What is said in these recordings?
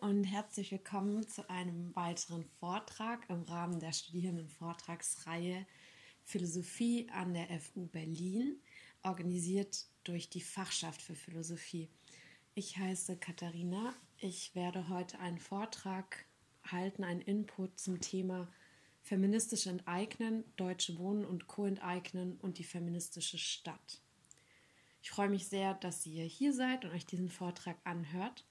und herzlich willkommen zu einem weiteren Vortrag im Rahmen der Studierendenvortragsreihe Philosophie an der FU Berlin, organisiert durch die Fachschaft für Philosophie. Ich heiße Katharina. Ich werde heute einen Vortrag halten, einen Input zum Thema feministisch enteignen, deutsche Wohnen und Co-enteignen und die feministische Stadt. Ich freue mich sehr, dass ihr hier seid und euch diesen Vortrag anhört.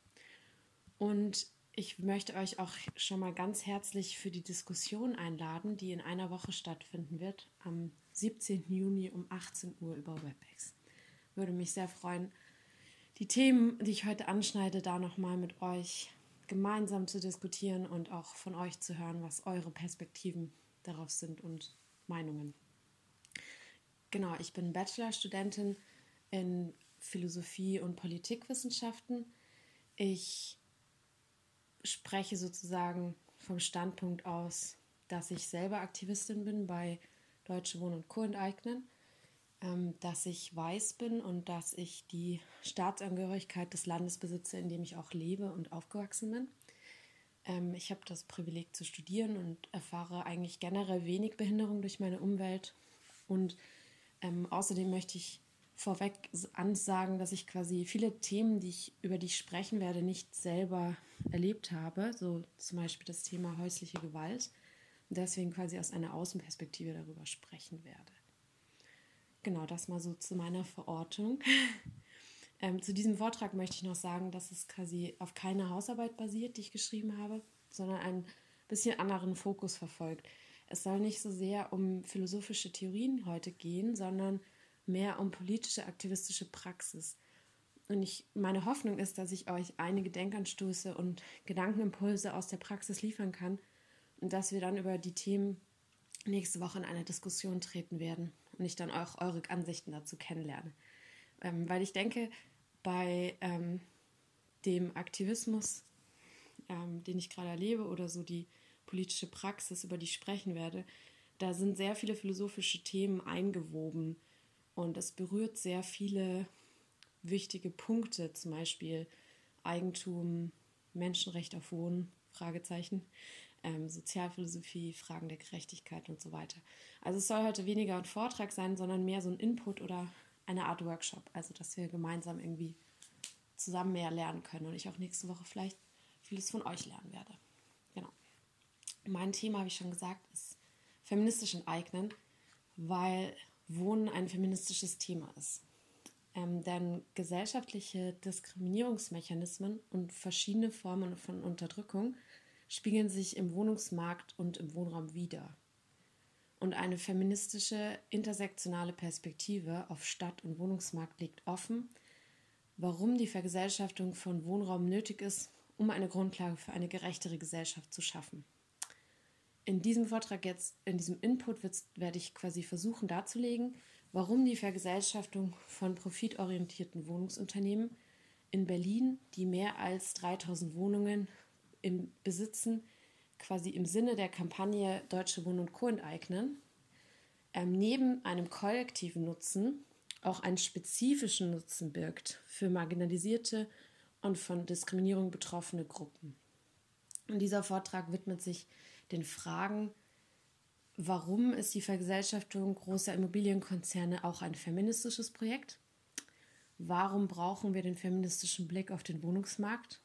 Und ich möchte euch auch schon mal ganz herzlich für die Diskussion einladen, die in einer Woche stattfinden wird, am 17. Juni um 18 Uhr über WebEx. Würde mich sehr freuen, die Themen, die ich heute anschneide, da nochmal mit euch gemeinsam zu diskutieren und auch von euch zu hören, was eure Perspektiven darauf sind und Meinungen. Genau, ich bin Bachelorstudentin in Philosophie und Politikwissenschaften. Ich spreche sozusagen vom Standpunkt aus, dass ich selber Aktivistin bin bei Deutsche Wohnen und Co. enteignen, ähm, dass ich weiß bin und dass ich die Staatsangehörigkeit des Landes besitze, in dem ich auch lebe und aufgewachsen bin. Ähm, ich habe das Privileg zu studieren und erfahre eigentlich generell wenig Behinderung durch meine Umwelt. Und ähm, außerdem möchte ich vorweg ansagen, dass ich quasi viele Themen, die ich, über die ich sprechen werde, nicht selber erlebt habe. So zum Beispiel das Thema häusliche Gewalt. Und deswegen quasi aus einer Außenperspektive darüber sprechen werde. Genau, das mal so zu meiner Verortung. ähm, zu diesem Vortrag möchte ich noch sagen, dass es quasi auf keine Hausarbeit basiert, die ich geschrieben habe, sondern einen bisschen anderen Fokus verfolgt. Es soll nicht so sehr um philosophische Theorien heute gehen, sondern mehr um politische, aktivistische Praxis. Und ich, meine Hoffnung ist, dass ich euch einige Denkanstöße und Gedankenimpulse aus der Praxis liefern kann und dass wir dann über die Themen nächste Woche in eine Diskussion treten werden und ich dann auch eure Ansichten dazu kennenlerne. Ähm, weil ich denke, bei ähm, dem Aktivismus, ähm, den ich gerade erlebe, oder so die politische Praxis, über die ich sprechen werde, da sind sehr viele philosophische Themen eingewoben und es berührt sehr viele wichtige Punkte, zum Beispiel Eigentum, Menschenrecht auf Wohnen, Fragezeichen, ähm, Sozialphilosophie, Fragen der Gerechtigkeit und so weiter. Also es soll heute weniger ein Vortrag sein, sondern mehr so ein Input oder eine Art Workshop. Also dass wir gemeinsam irgendwie zusammen mehr lernen können und ich auch nächste Woche vielleicht vieles von euch lernen werde. Genau. Mein Thema, ich schon gesagt, ist feministisch enteignen, weil Wohnen ein feministisches Thema ist. Ähm, denn gesellschaftliche Diskriminierungsmechanismen und verschiedene Formen von Unterdrückung spiegeln sich im Wohnungsmarkt und im Wohnraum wider. Und eine feministische, intersektionale Perspektive auf Stadt- und Wohnungsmarkt legt offen, warum die Vergesellschaftung von Wohnraum nötig ist, um eine Grundlage für eine gerechtere Gesellschaft zu schaffen in diesem Vortrag jetzt, in diesem Input werde ich quasi versuchen darzulegen, warum die Vergesellschaftung von profitorientierten Wohnungsunternehmen in Berlin, die mehr als 3000 Wohnungen im besitzen, quasi im Sinne der Kampagne Deutsche Wohnen und Co. enteignen, ähm, neben einem kollektiven Nutzen auch einen spezifischen Nutzen birgt für marginalisierte und von Diskriminierung betroffene Gruppen. Und dieser Vortrag widmet sich den Fragen, warum ist die Vergesellschaftung großer Immobilienkonzerne auch ein feministisches Projekt? Warum brauchen wir den feministischen Blick auf den Wohnungsmarkt?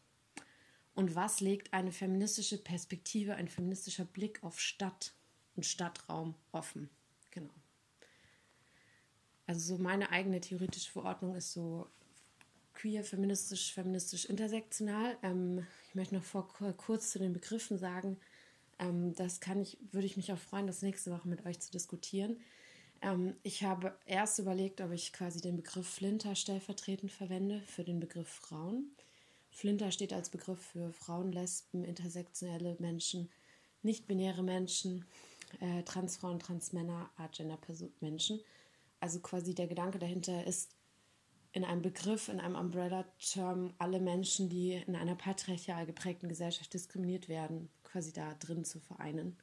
Und was legt eine feministische Perspektive, ein feministischer Blick auf Stadt und Stadtraum offen? Genau. Also so meine eigene theoretische Verordnung ist so queer, feministisch, feministisch, intersektional. Ähm, ich möchte noch vor, kurz zu den Begriffen sagen, ähm, das kann ich, würde ich mich auch freuen, das nächste Woche mit euch zu diskutieren. Ähm, ich habe erst überlegt, ob ich quasi den Begriff Flinter stellvertretend verwende für den Begriff Frauen. Flinter steht als Begriff für Frauen, Lesben, intersektionelle Menschen, nicht-binäre Menschen, äh, Transfrauen, Transmänner, Agender-Menschen. Also quasi der Gedanke dahinter ist, in einem Begriff, in einem Umbrella-Term alle Menschen, die in einer patriarchal geprägten Gesellschaft diskriminiert werden, quasi da drin zu vereinen.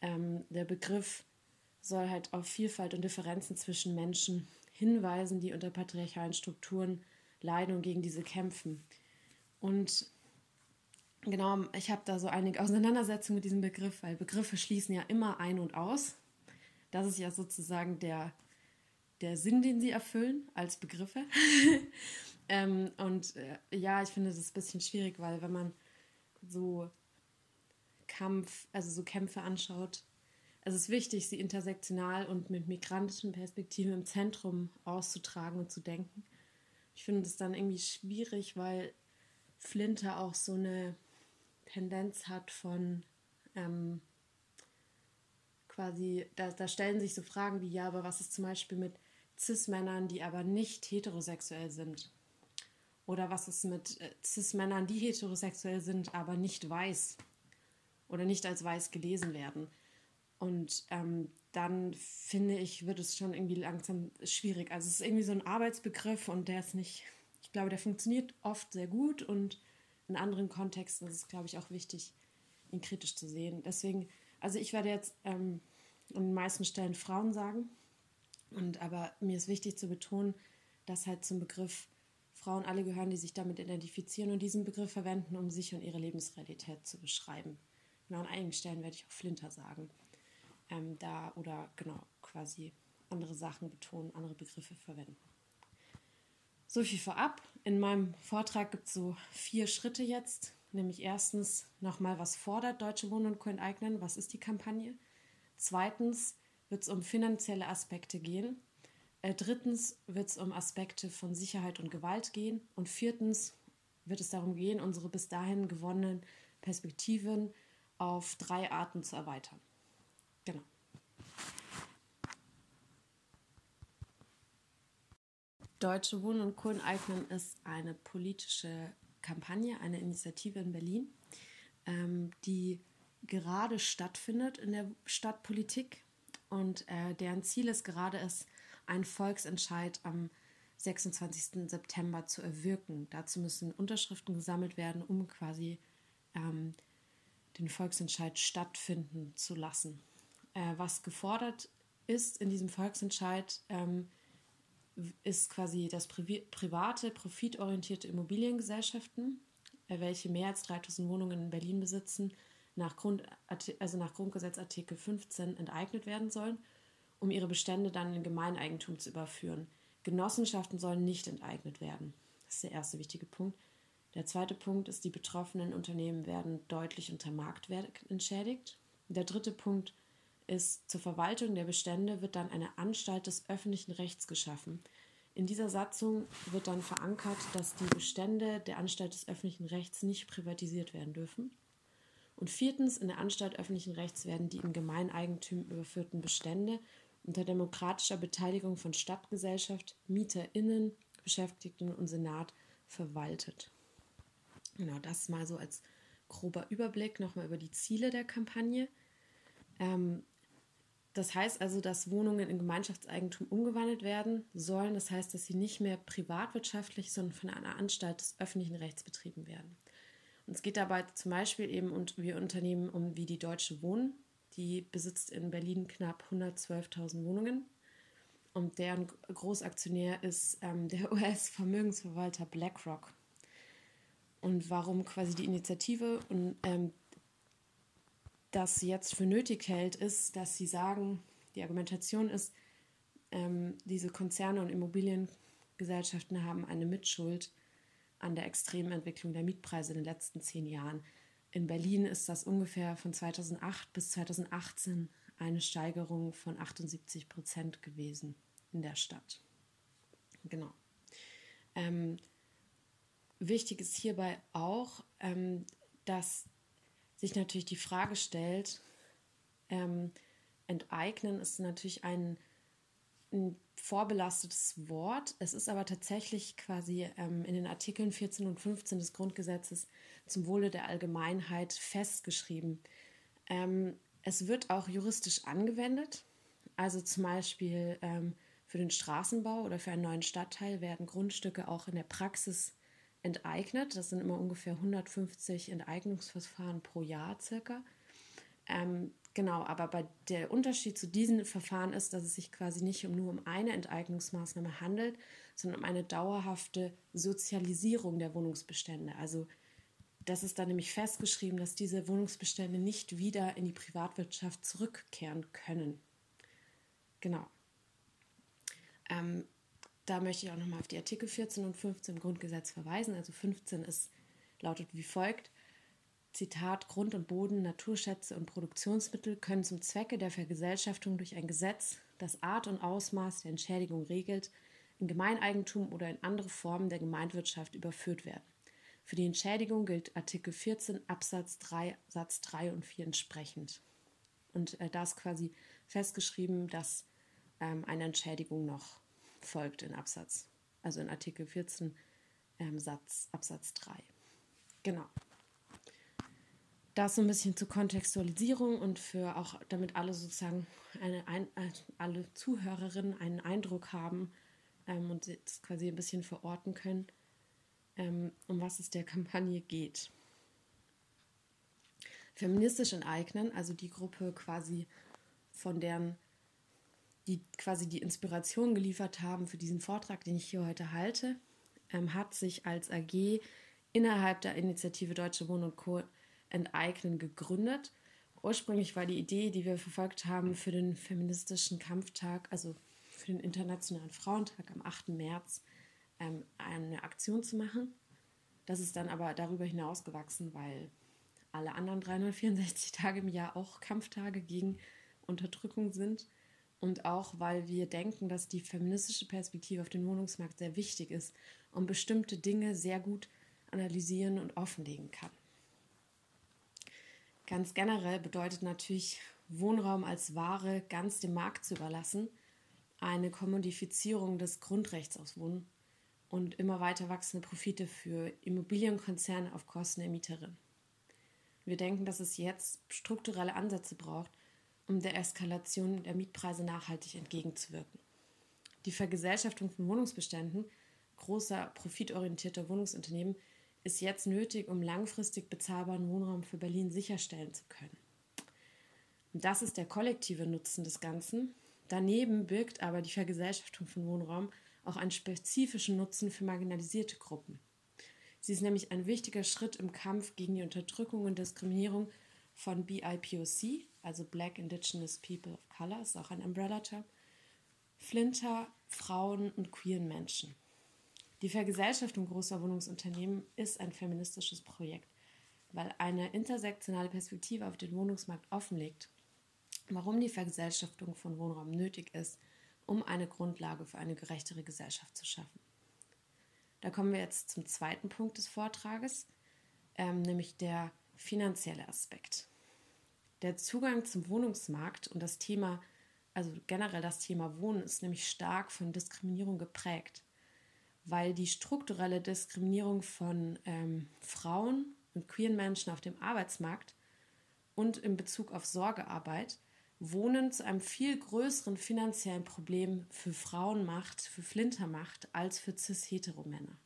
Ähm, der Begriff soll halt auf Vielfalt und Differenzen zwischen Menschen hinweisen, die unter patriarchalen Strukturen leiden und gegen diese kämpfen. Und genau, ich habe da so einige Auseinandersetzungen mit diesem Begriff, weil Begriffe schließen ja immer ein und aus. Das ist ja sozusagen der, der Sinn, den sie erfüllen als Begriffe. ähm, und äh, ja, ich finde das ein bisschen schwierig, weil wenn man so Kampf, also so Kämpfe anschaut, es ist wichtig, sie intersektional und mit migrantischen Perspektiven im Zentrum auszutragen und zu denken. Ich finde es dann irgendwie schwierig, weil Flinter auch so eine Tendenz hat von ähm, quasi, da, da stellen sich so Fragen wie, ja, aber was ist zum Beispiel mit Cis-Männern, die aber nicht heterosexuell sind? Oder was ist mit äh, Cis-Männern, die heterosexuell sind, aber nicht weiß oder nicht als weiß gelesen werden? Und ähm, dann finde ich, wird es schon irgendwie langsam schwierig. Also es ist irgendwie so ein Arbeitsbegriff und der ist nicht, ich glaube, der funktioniert oft sehr gut und in anderen Kontexten ist es, glaube ich, auch wichtig, ihn kritisch zu sehen. Deswegen, also ich werde jetzt ähm, an den meisten Stellen Frauen sagen. Und aber mir ist wichtig zu betonen, dass halt zum Begriff Frauen alle gehören, die sich damit identifizieren und diesen Begriff verwenden, um sich und ihre Lebensrealität zu beschreiben. Genau an einigen Stellen werde ich auch Flinter sagen ähm, da oder genau quasi andere Sachen betonen, andere Begriffe verwenden. So viel vorab. In meinem Vortrag gibt es so vier Schritte jetzt. Nämlich erstens nochmal, was fordert Deutsche Wohnen und Co. enteignen? Was ist die Kampagne? Zweitens wird es um finanzielle Aspekte gehen. Äh, drittens wird es um Aspekte von Sicherheit und Gewalt gehen. Und viertens wird es darum gehen, unsere bis dahin gewonnenen Perspektiven auf drei Arten zu erweitern. Genau. Deutsche Wohnen und Co. enteignen ist eine politische Kampagne, eine Initiative in Berlin, ähm, die gerade stattfindet in der Stadtpolitik und äh, deren Ziel es gerade ist, einen Volksentscheid am 26. September zu erwirken. Dazu müssen Unterschriften gesammelt werden, um quasi ähm, den Volksentscheid stattfinden zu lassen äh, was gefordert ist in diesem Volksentscheid, ähm, ist quasi das Pri private, profitorientierte Immobiliengesellschaften, äh, welche mehr als 3000 Wohnungen in Berlin besitzen, nach, Grund, also nach Grundgesetz Artikel 15 enteignet werden sollen, um ihre Bestände dann in Gemeineigentum zu überführen. Genossenschaften sollen nicht enteignet werden. Das ist der erste wichtige Punkt. Der zweite Punkt ist, die betroffenen Unternehmen werden deutlich unter Marktwert entschädigt. Der dritte Punkt ist, zur Verwaltung der Bestände wird dann eine Anstalt des öffentlichen Rechts geschaffen. In dieser Satzung wird dann verankert, dass die Bestände der Anstalt des öffentlichen Rechts nicht privatisiert werden dürfen. Und viertens, in der Anstalt öffentlichen Rechts werden die in Gemeineigentum überführten Bestände unter demokratischer Beteiligung von Stadtgesellschaft, MieterInnen, Beschäftigten und Senat verwaltet. Genau, das mal so als grober Überblick nochmal über die Ziele der Kampagne. Ähm, das heißt also, dass Wohnungen in Gemeinschaftseigentum umgewandelt werden sollen. Das heißt, dass sie nicht mehr privatwirtschaftlich, sondern von einer Anstalt des öffentlichen Rechts betrieben werden. Und es geht dabei zum Beispiel eben um wir Unternehmen um wie die Deutsche Wohnen. Die besitzt in Berlin knapp 112.000 Wohnungen. Und deren Großaktionär ist ähm, der US-Vermögensverwalter BlackRock. Und warum quasi die Initiative und ähm, das jetzt für nötig hält, ist, dass sie sagen, die Argumentation ist, ähm, diese Konzerne und Immobiliengesellschaften haben eine Mitschuld an der extremen Entwicklung der Mietpreise in den letzten zehn Jahren. In Berlin ist das ungefähr von 2008 bis 2018 eine Steigerung von 78 Prozent gewesen in der Stadt. Genau. Ähm, wichtig ist hierbei auch, ähm, dass sich natürlich die Frage stellt, ähm, enteignen ist natürlich ein, ein, vorbelastetes Wort. Es ist aber tatsächlich quasi ähm, in den Artikeln 14 und 15 des Grundgesetzes zum Wohle der Allgemeinheit festgeschrieben. Ähm, es wird auch juristisch angewendet. Also zum Beispiel ähm, für den Straßenbau oder für einen neuen Stadtteil werden Grundstücke auch in der Praxis enteignet. Das sind immer ungefähr 150 Enteignungsverfahren pro Jahr circa. Ähm, genau, aber bei der Unterschied zu diesen Verfahren ist, dass es sich quasi nicht nur um eine Enteignungsmaßnahme handelt, sondern um eine dauerhafte Sozialisierung der Wohnungsbestände. Also das ist dann nämlich festgeschrieben, dass diese Wohnungsbestände nicht wieder in die Privatwirtschaft zurückkehren können. Genau. Ähm, da möchte ich auch nochmal auf die Artikel 14 und 15 im Grundgesetz verweisen. Also 15 ist, lautet wie folgt. Zitat, Grund und Boden, Naturschätze und Produktionsmittel können zum Zwecke der Vergesellschaftung durch ein Gesetz, das Art und Ausmaß der Entschädigung regelt, in Gemeineigentum oder in andere Formen der Gemeinwirtschaft überführt werden. Für die Entschädigung gilt Artikel 14 Absatz 3 Satz 3 und 4 entsprechend. Und äh, da ist quasi festgeschrieben, dass ähm, eine Entschädigung noch folgt in Absatz, also in Artikel 14 ähm, Satz, Absatz 3. Genau. Das so ein bisschen zur Kontextualisierung und für auch, damit alle sozusagen eine, ein, äh, alle Zuhörerinnen einen Eindruck haben ähm, und es quasi ein bisschen verorten können, ähm, um was es der Kampagne geht. Feministisch enteignen, also die Gruppe quasi von deren, die quasi die Inspiration geliefert haben für diesen Vortrag, den ich hier heute halte, ähm, hat sich als AG innerhalb der Initiative Deutsche Wohnen und Co. enteignen gegründet. Ursprünglich war die Idee, die wir verfolgt haben für den feministischen Kampftag, also für den Internationalen Frauentag am 8. März, ähm, eine Aktion zu machen. Das ist dann aber darüber hinaus gewachsen, weil alle anderen 364 Tage im Jahr auch Kampftage gegen Unterdrückung sind und auch weil wir denken, dass die feministische Perspektive auf den Wohnungsmarkt sehr wichtig ist und bestimmte Dinge sehr gut analysieren und offenlegen kann. Ganz generell bedeutet natürlich Wohnraum als Ware ganz dem Markt zu überlassen eine Kommodifizierung des Grundrechts aufs Wohnen und immer weiter wachsende Profite für Immobilienkonzerne auf Kosten der Mieterin. Wir denken, dass es jetzt strukturelle Ansätze braucht, um der Eskalation der Mietpreise nachhaltig entgegenzuwirken. Die Vergesellschaftung von Wohnungsbeständen großer profitorientierter Wohnungsunternehmen ist jetzt nötig, um langfristig bezahlbaren Wohnraum für Berlin sicherstellen zu können. Und das ist der kollektive Nutzen des Ganzen. Daneben birgt aber die Vergesellschaftung von Wohnraum auch einen spezifischen Nutzen für marginalisierte Gruppen. Sie ist nämlich ein wichtiger Schritt im Kampf gegen die Unterdrückung und Diskriminierung von BIPOC, also Black Indigenous People of Color, ist auch ein Umbrella-Term, Flinter, Frauen und queeren Menschen. Die Vergesellschaftung großer Wohnungsunternehmen ist ein feministisches Projekt, weil eine intersektionale Perspektive auf den Wohnungsmarkt offenlegt, warum die Vergesellschaftung von Wohnraum nötig ist um eine Grundlage für eine gerechtere Gesellschaft zu schaffen. Da kommen wir jetzt zum zweiten Punkt des Vortrages, ähm, nämlich der finanzielle Aspekt. Der Zugang zum Wohnungsmarkt und das Thema, also generell das Thema Wohnen, ist nämlich stark von Diskriminierung geprägt, weil die strukturelle Diskriminierung von ähm, Frauen und queeren Menschen auf dem Arbeitsmarkt und in Bezug auf Sorgearbeit Wohnen zu einem viel größeren finanziellen Problem für Frauen macht, für Flinter macht, als für cis-hetero-Männer.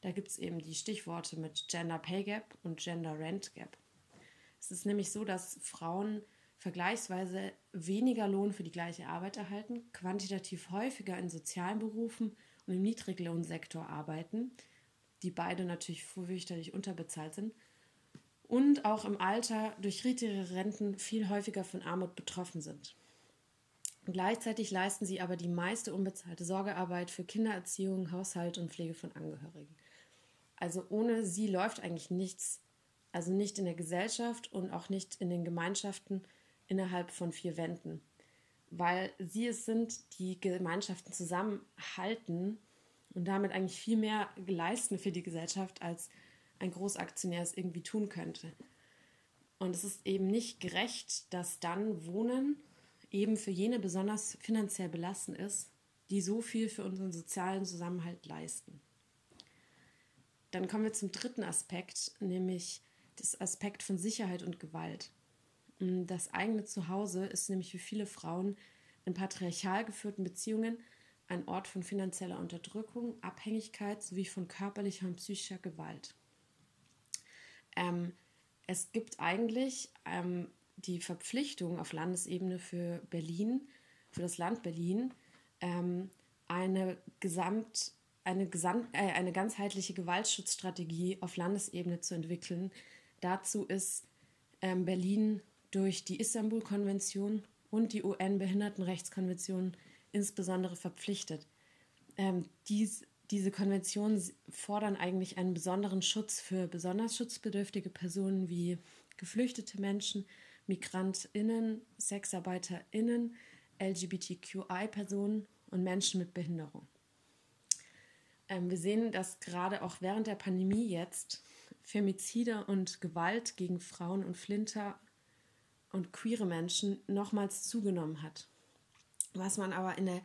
Da gibt es eben die Stichworte mit Gender Pay Gap und Gender Rent Gap. Es ist nämlich so, dass Frauen vergleichsweise weniger Lohn für die gleiche Arbeit erhalten, quantitativ häufiger in sozialen Berufen und im Niedriglohnsektor arbeiten, die beide natürlich fürchterlich unterbezahlt sind und auch im Alter durch niedrigere Renten viel häufiger von Armut betroffen sind. Gleichzeitig leisten sie aber die meiste unbezahlte Sorgearbeit für Kindererziehung, Haushalt und Pflege von Angehörigen. Also ohne sie läuft eigentlich nichts, also nicht in der Gesellschaft und auch nicht in den Gemeinschaften innerhalb von vier Wänden, weil sie es sind, die Gemeinschaften zusammenhalten und damit eigentlich viel mehr leisten für die Gesellschaft als ein Großaktionär es irgendwie tun könnte. Und es ist eben nicht gerecht, dass dann Wohnen eben für jene besonders finanziell belastend ist, die so viel für unseren sozialen Zusammenhalt leisten. Dann kommen wir zum dritten Aspekt, nämlich das Aspekt von Sicherheit und Gewalt. Das eigene Zuhause ist nämlich für viele Frauen in patriarchal geführten Beziehungen ein Ort von finanzieller Unterdrückung, Abhängigkeit sowie von körperlicher und psychischer Gewalt. Ähm, es gibt eigentlich ähm, die Verpflichtung auf Landesebene für Berlin, für das Land Berlin, ähm, eine Gesamt, eine, Gesamt, äh, eine ganzheitliche Gewaltschutzstrategie auf Landesebene zu entwickeln. Dazu ist ähm, Berlin durch die Istanbul-Konvention und die UN-Behindertenrechtskonvention insbesondere verpflichtet. Ähm, dies, diese Konventionen fordern eigentlich einen besonderen Schutz für besonders schutzbedürftige Personen wie geflüchtete Menschen, MigrantInnen, SexarbeiterInnen, LGBTQI-Personen und Menschen mit Behinderung. Ähm, wir sehen, dass gerade auch während der Pandemie jetzt Femizide und Gewalt gegen Frauen und Flinter und queere Menschen nochmals zugenommen hat. Was man aber in der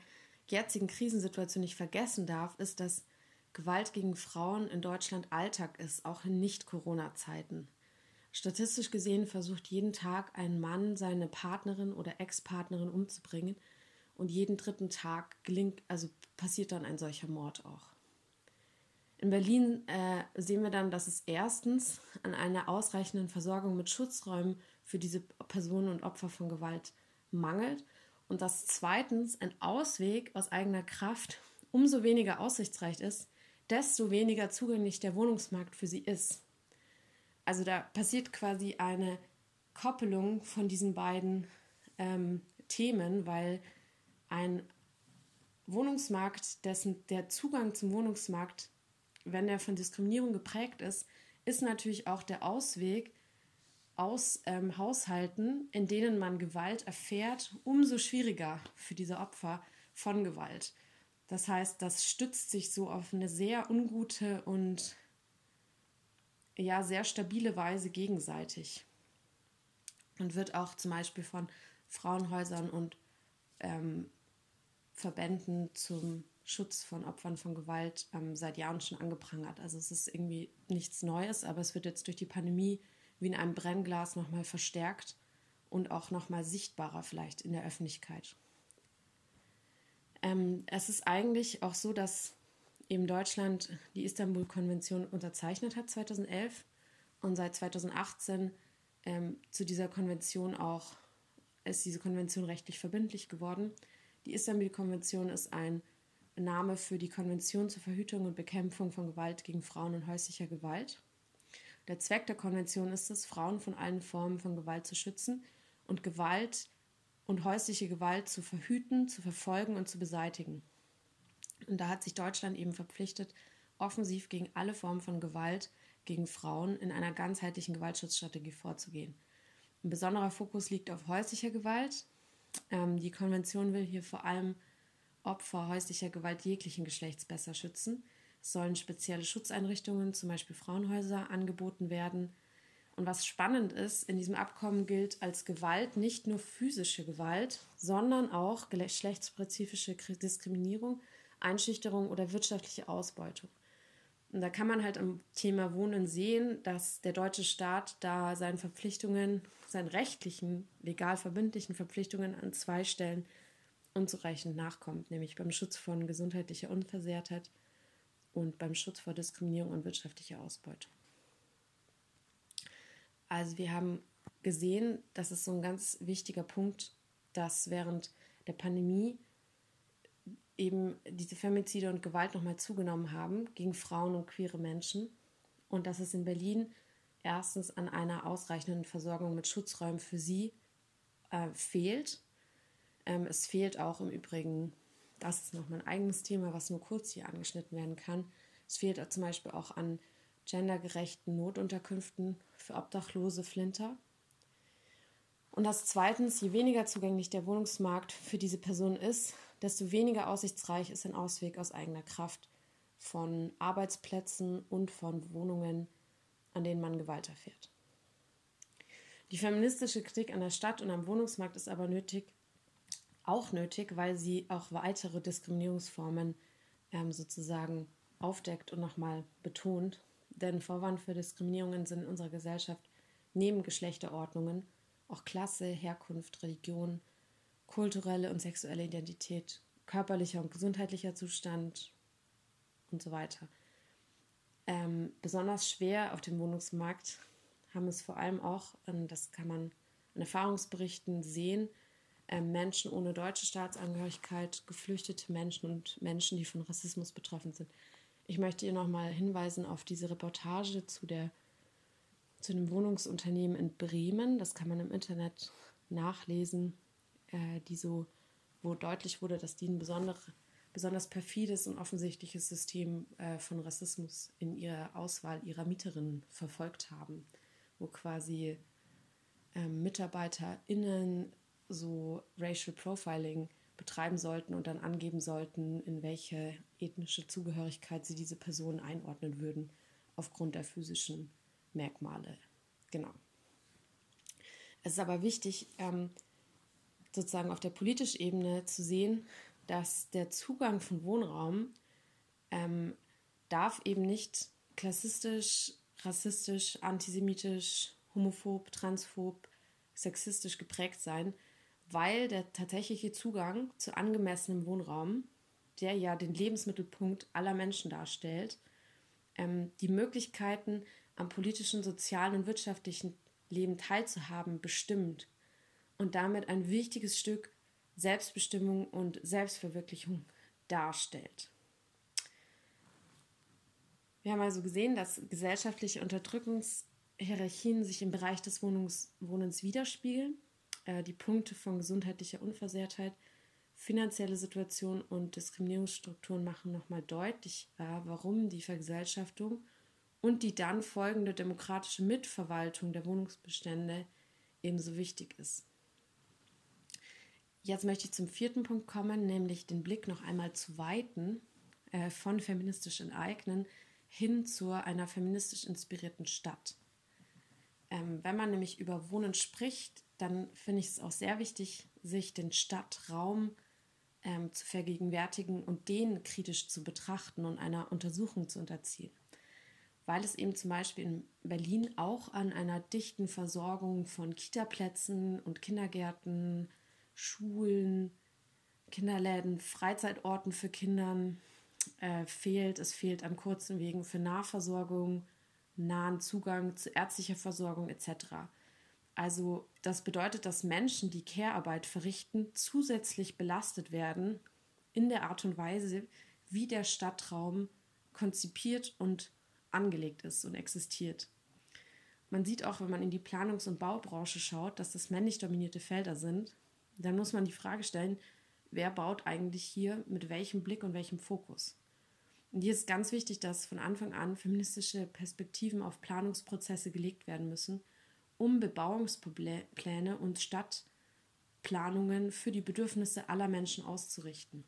jetzigen Krisensituation nicht vergessen darf, ist, dass Gewalt gegen Frauen in Deutschland Alltag ist, auch in Nicht-Corona-Zeiten. Statistisch gesehen versucht jeden Tag ein Mann seine Partnerin oder Ex-Partnerin umzubringen und jeden dritten Tag gelingt, also passiert dann ein solcher Mord auch. In Berlin äh, sehen wir dann, dass es erstens an einer ausreichenden Versorgung mit Schutzräumen für diese Personen und Opfer von Gewalt mangelt und dass zweitens ein Ausweg aus eigener Kraft umso weniger aussichtsreich ist, desto weniger zugänglich der Wohnungsmarkt für sie ist. Also da passiert quasi eine Koppelung von diesen beiden ähm, Themen, weil ein Wohnungsmarkt, dessen der Zugang zum Wohnungsmarkt, wenn er von Diskriminierung geprägt ist, ist natürlich auch der Ausweg aus ähm, Haushalten, in denen man Gewalt erfährt, umso schwieriger für diese Opfer von Gewalt. Das heißt, das stützt sich so auf eine sehr ungute und ja sehr stabile Weise gegenseitig und wird auch zum Beispiel von Frauenhäusern und ähm, Verbänden zum Schutz von Opfern von Gewalt ähm, seit Jahren schon angeprangert. Also es ist irgendwie nichts Neues, aber es wird jetzt durch die Pandemie wie in einem Brennglas nochmal verstärkt und auch nochmal sichtbarer vielleicht in der Öffentlichkeit. Ähm, es ist eigentlich auch so, dass eben Deutschland die Istanbul-Konvention unterzeichnet hat 2011 und seit 2018 ähm, zu dieser Konvention auch ist diese Konvention rechtlich verbindlich geworden. Die Istanbul-Konvention ist ein Name für die Konvention zur Verhütung und Bekämpfung von Gewalt gegen Frauen und häuslicher Gewalt. Der Zweck der Konvention ist es, Frauen von allen Formen von Gewalt zu schützen und Gewalt und häusliche Gewalt zu verhüten, zu verfolgen und zu beseitigen. Und da hat sich Deutschland eben verpflichtet, offensiv gegen alle Formen von Gewalt gegen Frauen in einer ganzheitlichen Gewaltschutzstrategie vorzugehen. Ein besonderer Fokus liegt auf häuslicher Gewalt. Ähm, die Konvention will hier vor allem Opfer häuslicher Gewalt jeglichen Geschlechts besser schützen sollen spezielle Schutzeinrichtungen, zum Beispiel Frauenhäuser, angeboten werden. Und was spannend ist, in diesem Abkommen gilt als Gewalt nicht nur physische Gewalt, sondern auch geschlechtsspezifische Diskriminierung, Einschüchterung oder wirtschaftliche Ausbeutung. Und da kann man halt am Thema Wohnen sehen, dass der deutsche Staat da seinen Verpflichtungen, seinen rechtlichen, legal verbindlichen Verpflichtungen an zwei Stellen unzureichend nachkommt, nämlich beim Schutz von gesundheitlicher Unversehrtheit und beim Schutz vor Diskriminierung und wirtschaftlicher Ausbeutung. Also wir haben gesehen, das ist so ein ganz wichtiger Punkt, dass während der Pandemie eben diese Femizide und Gewalt nochmal zugenommen haben gegen Frauen und queere Menschen und dass es in Berlin erstens an einer ausreichenden Versorgung mit Schutzräumen für sie äh, fehlt. Ähm, es fehlt auch im Übrigen das ist noch mein eigenes Thema, was nur kurz hier angeschnitten werden kann. Es fehlt zum Beispiel auch an gendergerechten Notunterkünften für obdachlose Flinter. Und das zweitens, je weniger zugänglich der Wohnungsmarkt für diese Person ist, desto weniger aussichtsreich ist ein Ausweg aus eigener Kraft von Arbeitsplätzen und von Wohnungen, an denen man Gewalt erfährt. Die feministische Kritik an der Stadt und am Wohnungsmarkt ist aber nötig, auch nötig, weil sie auch weitere Diskriminierungsformen ähm, sozusagen aufdeckt und nochmal betont. Denn Vorwand für Diskriminierungen sind in unserer Gesellschaft neben Geschlechterordnungen auch Klasse, Herkunft, Religion, kulturelle und sexuelle Identität, körperlicher und gesundheitlicher Zustand und so weiter. Ähm, besonders schwer auf dem Wohnungsmarkt haben es vor allem auch, das kann man an Erfahrungsberichten sehen, Menschen ohne deutsche Staatsangehörigkeit, geflüchtete Menschen und Menschen, die von Rassismus betroffen sind. Ich möchte hier nochmal hinweisen auf diese Reportage zu, der, zu dem Wohnungsunternehmen in Bremen. Das kann man im Internet nachlesen, äh, die so, wo deutlich wurde, dass die ein besondere, besonders perfides und offensichtliches System äh, von Rassismus in ihrer Auswahl ihrer Mieterinnen verfolgt haben, wo quasi äh, MitarbeiterInnen so Racial Profiling betreiben sollten und dann angeben sollten, in welche ethnische Zugehörigkeit sie diese Personen einordnen würden, aufgrund der physischen Merkmale. Genau. Es ist aber wichtig, ähm, sozusagen auf der politischen Ebene zu sehen, dass der Zugang von Wohnraum ähm, darf eben nicht klassistisch, rassistisch, antisemitisch, homophob, transphob, sexistisch geprägt sein, weil der tatsächliche Zugang zu angemessenem Wohnraum, der ja den Lebensmittelpunkt aller Menschen darstellt, ähm, die Möglichkeiten am politischen, sozialen und wirtschaftlichen Leben teilzuhaben, bestimmt und damit ein wichtiges Stück Selbstbestimmung und Selbstverwirklichung darstellt. Wir haben also gesehen, dass gesellschaftliche Unterdrückungshierarchien sich im Bereich des Wohnungs Wohnens widerspiegeln äh, die Punkte von gesundheitlicher Unversehrtheit, finanzielle Situation und Diskriminierungsstrukturen machen nochmal deutlich, äh, warum die Vergesellschaftung und die dann folgende demokratische Mitverwaltung der Wohnungsbestände ebenso wichtig ist. Jetzt möchte ich zum vierten Punkt kommen, nämlich den Blick noch einmal zu weiten äh, von feministisch enteignen hin zu einer feministisch inspirierten Stadt. Ähm, wenn man nämlich über Wohnen spricht, dann finde ich es auch sehr wichtig, sich den Stadtraum ähm, zu vergegenwärtigen und den kritisch zu betrachten und einer Untersuchung zu unterziehen. Weil es eben zum Beispiel in Berlin auch an einer dichten Versorgung von Kitaplätzen und Kindergärten, Schulen, Kinderläden, Freizeitorten für Kinder äh, fehlt. Es fehlt an kurzen Wegen für Nahversorgung, nahen Zugang zu ärztlicher Versorgung etc. Also das bedeutet, dass Menschen, die Care-Arbeit verrichten, zusätzlich belastet werden in der Art und Weise, wie der Stadtraum konzipiert und angelegt ist und existiert. Man sieht auch, wenn man in die Planungs- und Baubranche schaut, dass das männlich dominierte Felder sind. Dann muss man die Frage stellen, wer baut eigentlich hier mit welchem Blick und welchem Fokus? Und hier ist ganz wichtig, dass von Anfang an feministische Perspektiven auf Planungsprozesse gelegt werden müssen – um Bebauungspläne und Stadtplanungen für die Bedürfnisse aller Menschen auszurichten.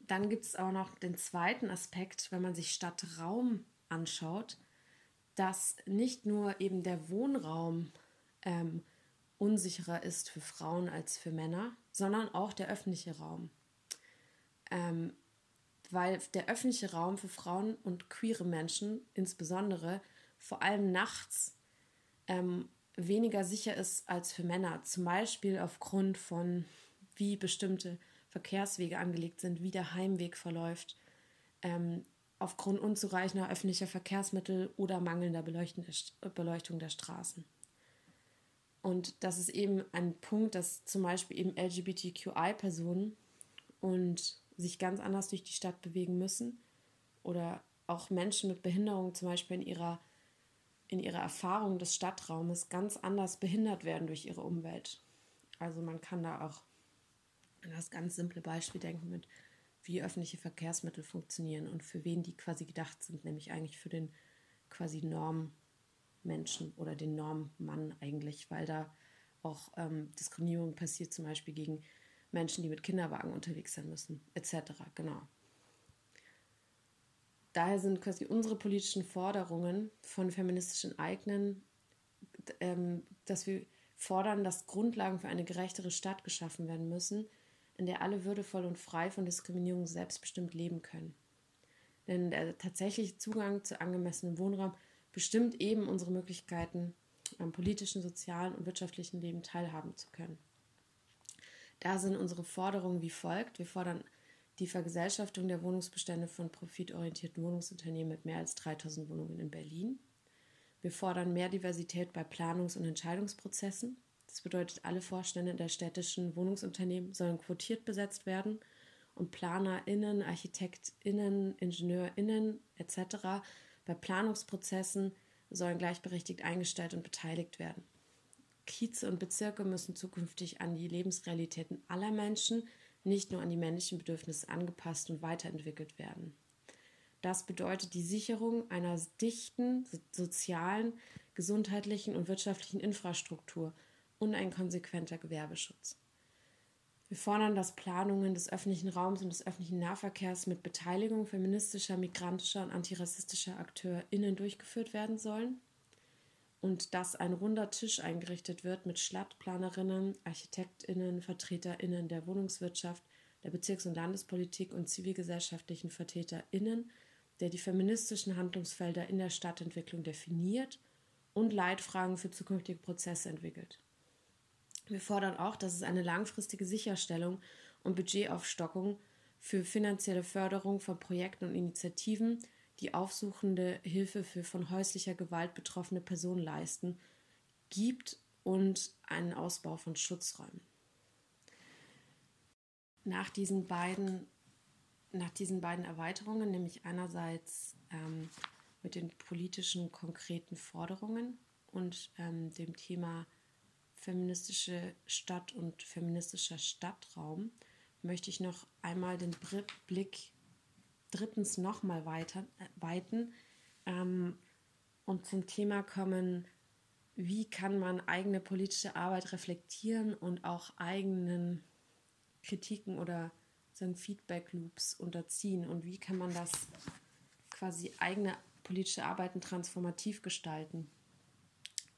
Dann gibt es auch noch den zweiten Aspekt, wenn man sich Stadtraum anschaut, dass nicht nur eben der Wohnraum ähm, unsicherer ist für Frauen als für Männer, sondern auch der öffentliche Raum. Ähm, weil der öffentliche Raum für Frauen und queere Menschen insbesondere vor allem nachts ähm, weniger sicher ist als für Männer. Zum Beispiel aufgrund von, wie bestimmte Verkehrswege angelegt sind, wie der Heimweg verläuft, ähm, aufgrund unzureichender öffentlicher Verkehrsmittel oder mangelnder Beleuchtung der Straßen. Und das ist eben ein Punkt, dass zum Beispiel eben LGBTQI-Personen und sich ganz anders durch die Stadt bewegen müssen oder auch Menschen mit Behinderung zum Beispiel in ihrer in ihrer Erfahrung des Stadtraumes ganz anders behindert werden durch ihre Umwelt. Also man kann da auch an das ganz simple Beispiel denken mit, wie öffentliche Verkehrsmittel funktionieren und für wen die quasi gedacht sind, nämlich eigentlich für den quasi Normmenschen oder den Normmann eigentlich, weil da auch ähm, Diskriminierung passiert, zum Beispiel gegen Menschen, die mit Kinderwagen unterwegs sein müssen, etc. Genau daher sind quasi unsere politischen Forderungen von feministischen Eignen, ähm, dass wir fordern, dass Grundlagen für eine gerechtere Stadt geschaffen werden müssen, in der alle würdevoll und frei von Diskriminierung selbstbestimmt leben können. Denn der tatsächliche Zugang zu angemessenem Wohnraum bestimmt eben unsere Möglichkeiten, am politischen, sozialen und wirtschaftlichen Leben teilhaben zu können. Da sind unsere Forderungen wie folgt. Wir fordern die Vergesellschaftung der Wohnungsbestände von profitorientierten Wohnungsunternehmen mit mehr als 3000 Wohnungen in Berlin. Wir fordern mehr Diversität bei Planungs- und Entscheidungsprozessen. Das bedeutet, alle Vorstände der städtischen Wohnungsunternehmen sollen quotiert besetzt werden und PlanerInnen, ArchitektInnen, IngenieurInnen etc. bei Planungsprozessen sollen gleichberechtigt eingestellt und beteiligt werden. Kieze und Bezirke müssen zukünftig an die Lebensrealitäten aller Menschen, nicht nur an die männlichen Bedürfnisse angepasst und weiterentwickelt werden. Das bedeutet die Sicherung einer dichten, sozialen, gesundheitlichen und wirtschaftlichen Infrastruktur und ein konsequenter Gewerbeschutz. Wir fordern, dass Planungen des öffentlichen Raums und des öffentlichen Nahverkehrs mit Beteiligung feministischer, migrantischer und antirassistischer AkteurInnen durchgeführt werden sollen und dass ein runder Tisch eingerichtet wird mit Stadtplanerinnen, ArchitektInnen, VertreterInnen der Wohnungswirtschaft, der Bezirks- und Landespolitik und zivilgesellschaftlichen VertreterInnen, der die feministischen Handlungsfelder in der Stadtentwicklung definiert und Leitfragen für zukünftige Prozesse entwickelt. Wir fordern auch, dass es eine langfristige Sicherstellung und Budgetaufstockung für finanzielle Förderung von Projekten und Initiativen, die aufsuchende Hilfe für von häuslicher Gewalt betroffene Personen leisten, gibt und einen Ausbau von Schutzräumen. Nach diesen beiden, nach diesen beiden Erweiterungen, nämlich einerseits ähm, mit den politischen konkreten Forderungen und ähm, dem Thema feministische Stadt und feministischer Stadtraum möchte ich noch einmal den Blick drittens nochmal weiter, äh, weiten ähm, und zum Thema kommen, wie kann man eigene politische Arbeit reflektieren und auch eigenen Kritiken oder sagen Feedback Loops unterziehen und wie kann man das quasi eigene politische Arbeiten transformativ gestalten.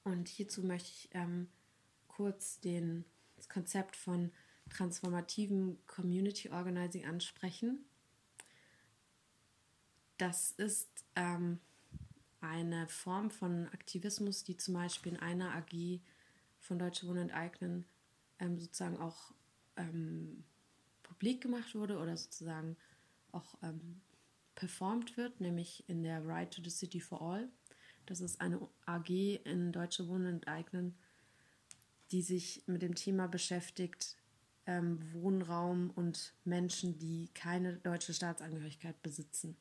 Und hierzu möchte ich ähm, kurz den, das Konzept von transformativem Community Organizing ansprechen. Das ist ähm, eine Form von Aktivismus, die zum Beispiel in einer AG von Deutsche Wohnen enteignen ähm, sozusagen auch ähm, publik gemacht wurde oder sozusagen auch ähm, performt wird, nämlich in der Right to the City for All. Das ist eine AG in Deutsche Wohnen enteignen, die sich mit dem Thema beschäftigt, ähm, Wohnraum und Menschen, die keine deutsche Staatsangehörigkeit besitzen.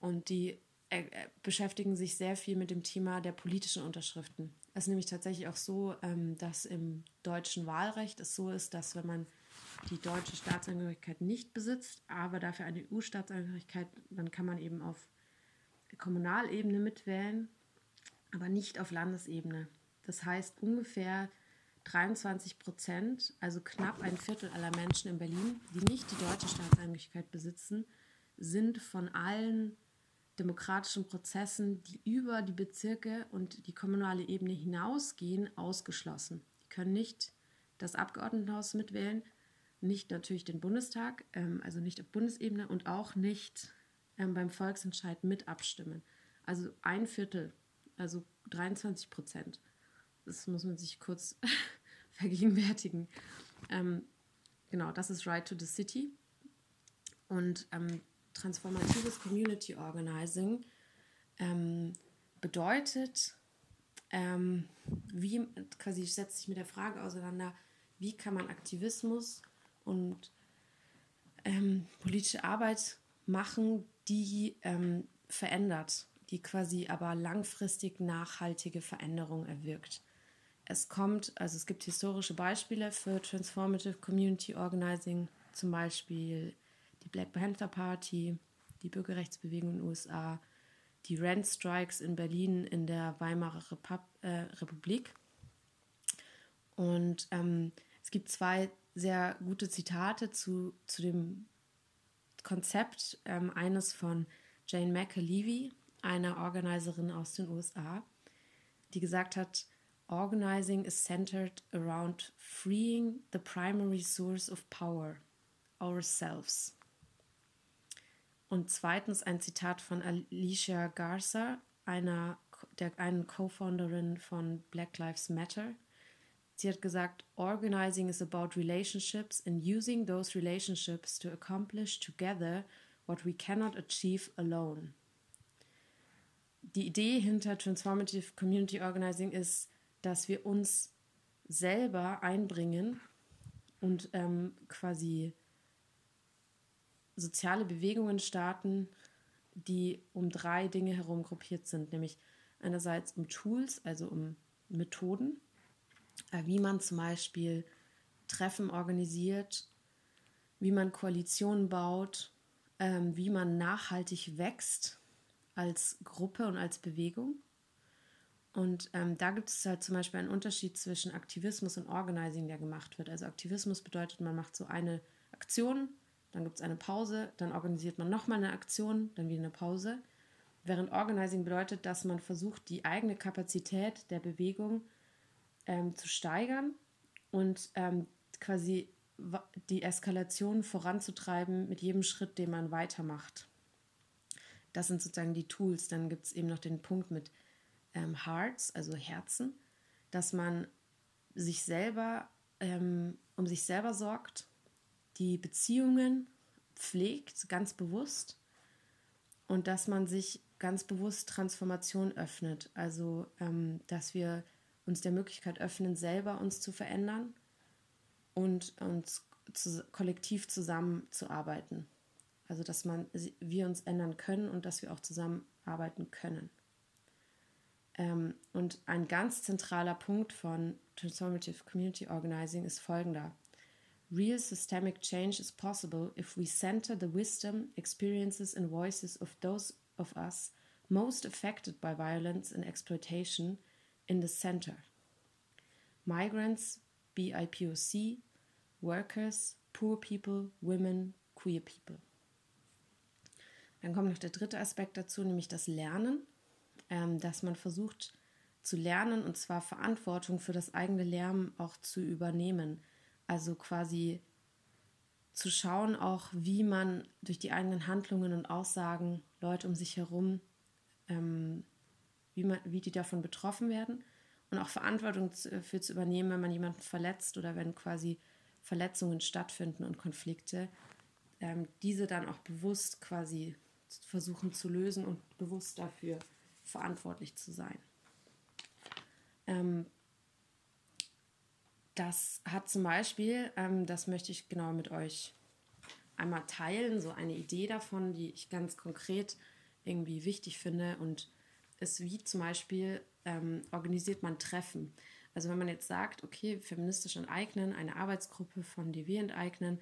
Und die äh, äh, beschäftigen sich sehr viel mit dem Thema der politischen Unterschriften. Es ist nämlich tatsächlich auch so, ähm, dass im deutschen Wahlrecht es so ist, dass wenn man die deutsche Staatsangehörigkeit nicht besitzt, aber dafür eine EU-Staatsangehörigkeit, dann kann man eben auf Kommunalebene mitwählen, aber nicht auf Landesebene. Das heißt, ungefähr 23 Prozent, also knapp ein Viertel aller Menschen in Berlin, die nicht die deutsche Staatsangehörigkeit besitzen, sind von allen demokratischen Prozessen, die über die Bezirke und die kommunale Ebene hinausgehen, ausgeschlossen. Die können nicht das Abgeordnetenhaus mitwählen, nicht natürlich den Bundestag, ähm, also nicht auf Bundesebene und auch nicht ähm, beim Volksentscheid mit abstimmen. Also ein Viertel, also 23 Prozent das muss man sich kurz vergegenwärtigen. Ähm, genau, das ist Right to the City. Und ähm, transformatives Community Organizing ähm, bedeutet, ähm, wie quasi setzt sich mit der Frage auseinander, wie kann man Aktivismus und ähm, politische Arbeit machen, die ähm, verändert, die quasi aber langfristig nachhaltige Veränderung erwirkt. Es kommt, also es gibt historische Beispiele für Transformative Community Organizing, zum Beispiel die Black Panther Party, die Bürgerrechtsbewegung in den USA, die Rent Strikes in Berlin in der Weimarer Repub äh, Republik. Und ähm, es gibt zwei sehr gute Zitate zu, zu dem Konzept. Ähm, eines von Jane McAlevey, einer Organiserin aus den USA, die gesagt hat, Organizing is centered around freeing the primary source of power, ourselves. Und zweitens ein Zitat von Alicia Garza, einer der einen Co-Founderin von Black Lives Matter. Sie hat gesagt, Organizing is about relationships and using those relationships to accomplish together what we cannot achieve alone. Die Idee hinter Transformative Community Organizing ist, dass wir uns selber einbringen und ähm, quasi soziale Bewegungen starten, die um drei Dinge herum gruppiert sind, nämlich einerseits um Tools, also um Methoden, äh, wie man zum Beispiel Treffen organisiert, wie man Koalitionen baut, ähm, wie man nachhaltig wächst als Gruppe und als Bewegung. Und ähm, da gibt es halt zum Beispiel einen Unterschied zwischen Aktivismus und Organizing, der gemacht wird. Also Aktivismus bedeutet, man macht so eine Aktion, dann gibt es eine Pause, dann organisiert man nochmal eine Aktion, dann wieder eine Pause. Während Organizing bedeutet, dass man versucht, die eigene Kapazität der Bewegung ähm, zu steigern und ähm, quasi die Eskalation voranzutreiben mit jedem Schritt, den man weitermacht. Das sind sozusagen die Tools. Dann gibt es eben noch den Punkt mit ähm, Hearts, also Herzen, dass man sich selber ähm, um sich selber sorgt, die Beziehungen pflegt, ganz bewusst, und dass man sich ganz bewusst Transformation öffnet. Also, ähm, dass wir uns der Möglichkeit öffnen, selber uns zu verändern und uns zu, kollektiv zusammenzuarbeiten. Also, dass man, wir uns ändern können und dass wir auch zusammenarbeiten können. Ähm, und ein ganz zentraler Punkt von Transformative Community Organizing ist folgender. Real systemic change is possible if we center the wisdom, experiences, and voices of those of us most affected by violence and exploitation in the center. Migrants, BIPOC, workers, poor people, women, queer people. Dann kommt noch der dritte Aspekt dazu, nämlich das Lernen, ähm, dass man versucht zu lernen und zwar Verantwortung für das eigene Lernen auch zu übernehmen. Also quasi zu schauen auch, wie man durch die eigenen Handlungen und Aussagen Leute um sich herum, ähm, wie, man, wie die davon betroffen werden und auch Verantwortung dafür zu übernehmen, wenn man jemanden verletzt oder wenn quasi Verletzungen stattfinden und Konflikte, ähm, diese dann auch bewusst quasi versuchen zu lösen und bewusst dafür verantwortlich zu sein. Ähm, das hat zum Beispiel, ähm, das möchte ich genau mit euch einmal teilen, so eine Idee davon, die ich ganz konkret irgendwie wichtig finde und ist wie zum Beispiel ähm, organisiert man Treffen. Also wenn man jetzt sagt, okay, feministisch enteignen, eine Arbeitsgruppe von DW enteignen,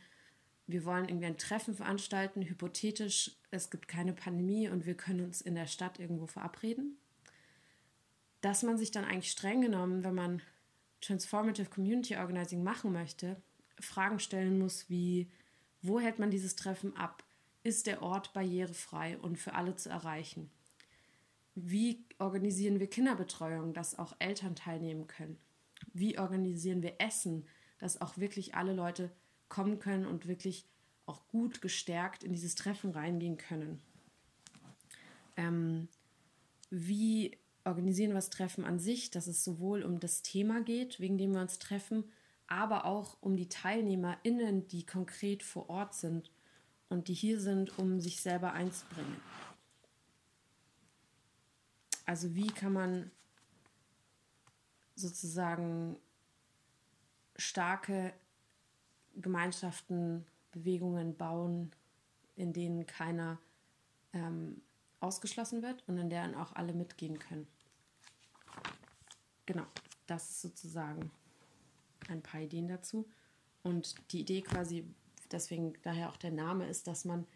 wir wollen irgendwie ein Treffen veranstalten, hypothetisch, es gibt keine Pandemie und wir können uns in der Stadt irgendwo verabreden, dass man sich dann eigentlich streng genommen, wenn man Transformative Community Organizing machen möchte, Fragen stellen muss wie, wo hält man dieses Treffen ab? Ist der Ort barrierefrei und für alle zu erreichen? Wie organisieren wir Kinderbetreuung, dass auch Eltern teilnehmen können? Wie organisieren wir Essen, dass auch wirklich alle Leute kommen können und wirklich auch gut gestärkt in dieses Treffen reingehen können? Ähm, wie organisieren wir das Treffen an sich, dass es sowohl um das Thema geht, wegen dem wir uns treffen, aber auch um die TeilnehmerInnen, die konkret vor Ort sind und die hier sind, um sich selber einzubringen. Also wie kann man sozusagen starke Gemeinschaften, Bewegungen bauen, in denen keiner ähm, ausgeschlossen wird und in deren auch alle mitgehen können. Genau, das ist sozusagen ein paar Ideen dazu. Und die Idee quasi, deswegen daher auch der Name ist, dass man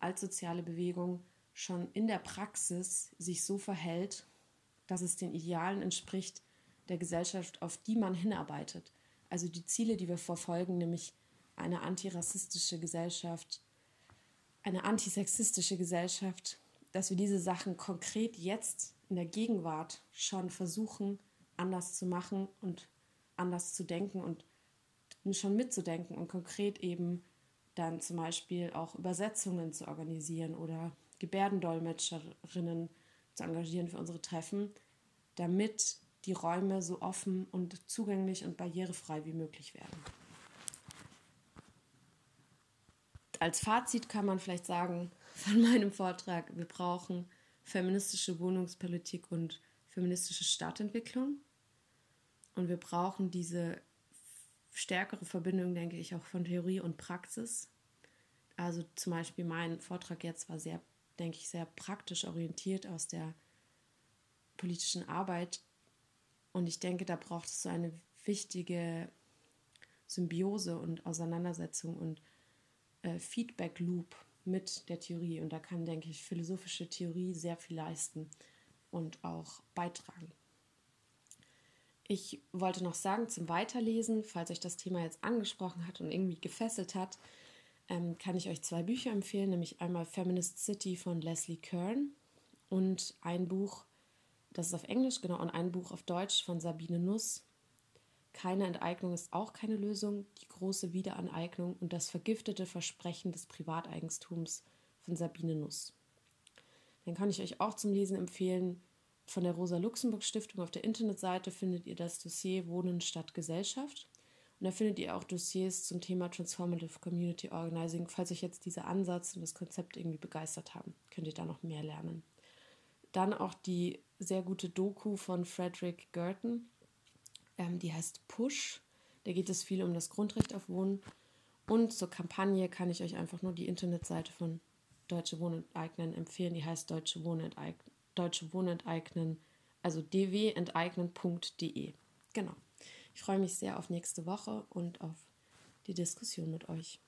als soziale Bewegung schon in der Praxis sich so verhält, dass es den Idealen entspricht der Gesellschaft, auf die man hinarbeitet. Also die Ziele, die wir verfolgen, nämlich eine antirassistische Gesellschaft, eine antisexistische Gesellschaft, dass wir diese Sachen konkret jetzt in der Gegenwart schon versuchen, anders zu machen und anders zu denken und schon mitzudenken und konkret eben dann zum Beispiel auch Übersetzungen zu organisieren oder Gebärdendolmetscherinnen zu engagieren für unsere Treffen, damit die Räume so offen und zugänglich und barrierefrei wie möglich werden. Als Fazit kann man vielleicht sagen von meinem Vortrag, wir brauchen feministische Wohnungspolitik und feministische Stadtentwicklung. Und wir brauchen diese stärkere Verbindung, denke ich, auch von Theorie und Praxis. Also zum Beispiel mein Vortrag jetzt war sehr, denke ich, sehr praktisch orientiert aus der politischen Arbeit. Und ich denke, da braucht es so eine wichtige Symbiose und Auseinandersetzung und äh, Feedback Loop mit der Theorie. Und da kann, denke ich, philosophische Theorie sehr viel leisten und auch beitragen. Ich wollte noch sagen zum Weiterlesen, falls euch das Thema jetzt angesprochen hat und irgendwie gefesselt hat, ähm, kann ich euch zwei Bücher empfehlen, nämlich einmal Feminist City von Leslie Kern und ein Buch, das ist auf Englisch, genau, und ein Buch auf Deutsch von Sabine Nuss. Keine Enteignung ist auch keine Lösung, die große Wiederaneignung und das vergiftete Versprechen des Privateigentums von Sabine Nuss. Dann kann ich euch auch zum Lesen empfehlen von der Rosa-Luxemburg-Stiftung auf der Internetseite findet ihr das Dossier Wohnen statt Gesellschaft. Und da findet ihr auch Dossiers zum Thema Transformative Community Organizing. Falls euch jetzt dieser Ansatz und das Konzept irgendwie begeistert haben, könnt ihr da noch mehr lernen. Dann auch die sehr gute Doku von Frederick Gerton. Ähm, die heißt Push. Da geht es viel um das Grundrecht auf Wohnen. Und zur Kampagne kann ich euch einfach nur die Internetseite von Deutsche Wohnen enteignen empfehlen. Die heißt Deutsche Wohnen enteignen Deutsche Wohnen enteignen, also dwenteignen.de. Genau. Ich freue mich sehr auf nächste Woche und auf die Diskussion mit euch.